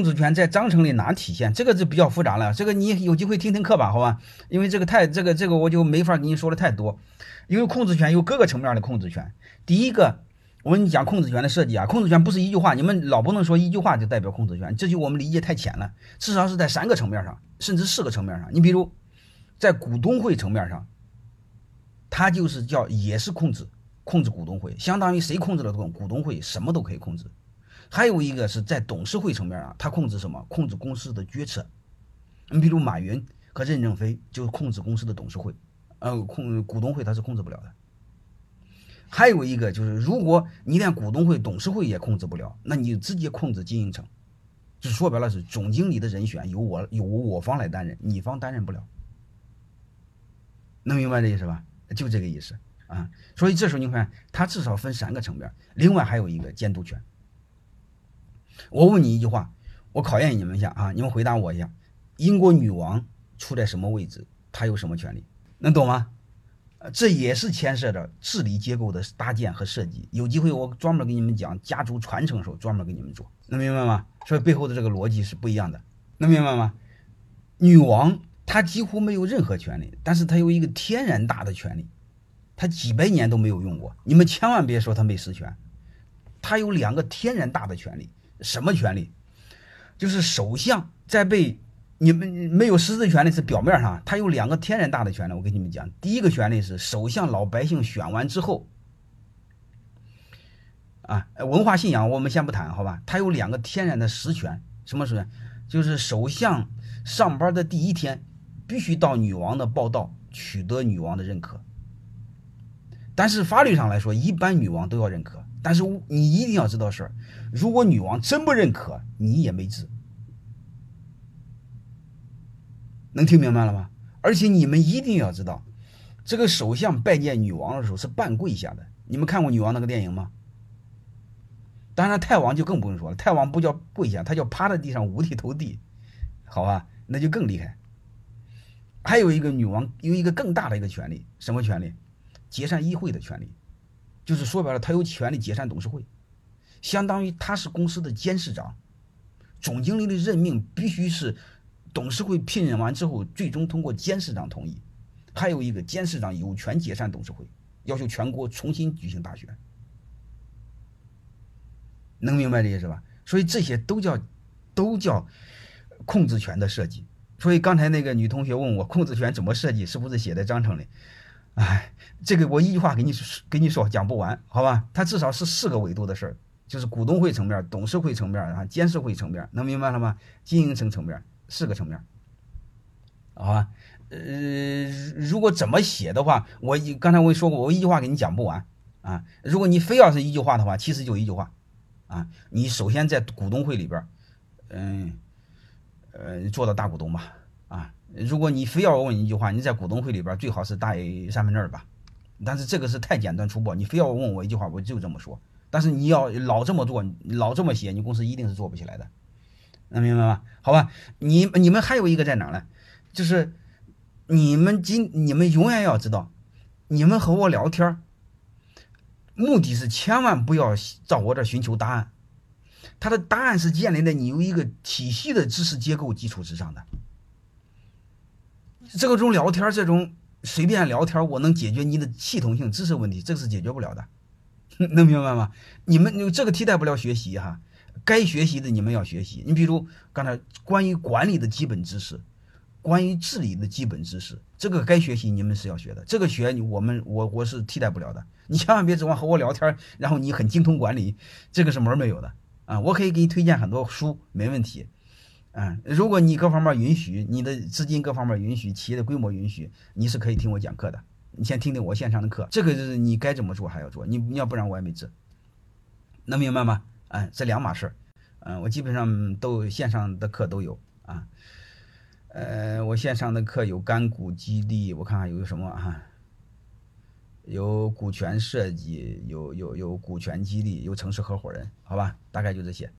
控制权在章程里哪体现？这个就比较复杂了。这个你有机会听听课吧，好吧？因为这个太这个这个我就没法跟你说的太多。因为控制权有各个层面的控制权。第一个，我跟你讲控制权的设计啊，控制权不是一句话，你们老不能说一句话就代表控制权，这就我们理解太浅了。至少是在三个层面上，甚至四个层面上。你比如在股东会层面上，它就是叫也是控制控制股东会，相当于谁控制了股股东会，什么都可以控制。还有一个是在董事会层面啊，他控制什么？控制公司的决策。你比如马云和任正非就控制公司的董事会，呃，控股东会他是控制不了的。还有一个就是，如果你连股东会、董事会也控制不了，那你直接控制经营层，就说白了是总经理的人选由我由我方来担任，你方担任不了。能明白这意思吧？就这个意思啊。所以这时候你看，它至少分三个层面，另外还有一个监督权。我问你一句话，我考验你们一下啊！你们回答我一下：英国女王处在什么位置？她有什么权利？能懂吗？这也是牵涉着治理结构的搭建和设计。有机会我专门给你们讲家族传承的时候，专门给你们做，能明白吗？所以背后的这个逻辑是不一样的，能明白吗？女王她几乎没有任何权利，但是她有一个天然大的权利，她几百年都没有用过。你们千万别说她没实权，她有两个天然大的权利。什么权利？就是首相在被你们没有实质权利是表面上，他有两个天然大的权利。我跟你们讲，第一个权利是首相老百姓选完之后，啊，文化信仰我们先不谈，好吧？他有两个天然的实权，什么实权？就是首相上班的第一天必须到女王的报道，取得女王的认可。但是法律上来说，一般女王都要认可。但是你一定要知道事儿，如果女王真不认可，你也没治。能听明白了吗？而且你们一定要知道，这个首相拜见女王的时候是半跪下的。你们看过女王那个电影吗？当然，太王就更不用说了，太王不叫跪下，他叫趴在地上五体投地，好吧？那就更厉害。还有一个女王有一个更大的一个权利，什么权利？解散议会的权利。就是说白了，他有权利解散董事会，相当于他是公司的监事长。总经理的任命必须是董事会聘任完之后，最终通过监事长同意。还有一个，监事长有权解散董事会，要求全国重新举行大选。能明白这意思吧？所以这些都叫都叫控制权的设计。所以刚才那个女同学问我，控制权怎么设计？是不是写在章程里？哎，这个我一句话给你给你说讲不完，好吧？它至少是四个维度的事儿，就是股东会层面、董事会层面啊、监事会层面，能明白了吗？经营层层面四个层面，好吧？呃，如果怎么写的话，我刚才我说过，我一句话给你讲不完啊。如果你非要是一句话的话，其实就一句话啊。你首先在股东会里边，嗯，呃，做到大股东吧，啊。如果你非要问一句话，你在股东会里边最好是大于三分之二吧，但是这个是太简单粗暴。你非要问我一句话，我就这么说。但是你要老这么做，老这么写，你公司一定是做不起来的，能明白吗？好吧，你你们还有一个在哪呢？就是你们今你们永远要知道，你们和我聊天目的是千万不要到我这寻求答案，他的答案是建立在你有一个体系的知识结构基础之上的。这个种聊天，这种随便聊天，我能解决你的系统性知识问题，这个是解决不了的，能明白吗？你们这个替代不了学习哈，该学习的你们要学习。你比如刚才关于管理的基本知识，关于治理的基本知识，这个该学习，你们是要学的。这个学我们我我是替代不了的。你千万别指望和我聊天，然后你很精通管理，这个是门没有的啊。我可以给你推荐很多书，没问题。嗯，如果你各方面允许，你的资金各方面允许，企业的规模允许，你是可以听我讲课的。你先听听我线上的课，这个是你该怎么做还要做，你要不然我也没治。能明白吗？嗯，这两码事儿。嗯，我基本上都线上的课都有啊。呃，我线上的课有干股激励，我看看有什么啊？有股权设计，有有有股权激励，有城市合伙人，好吧？大概就这些。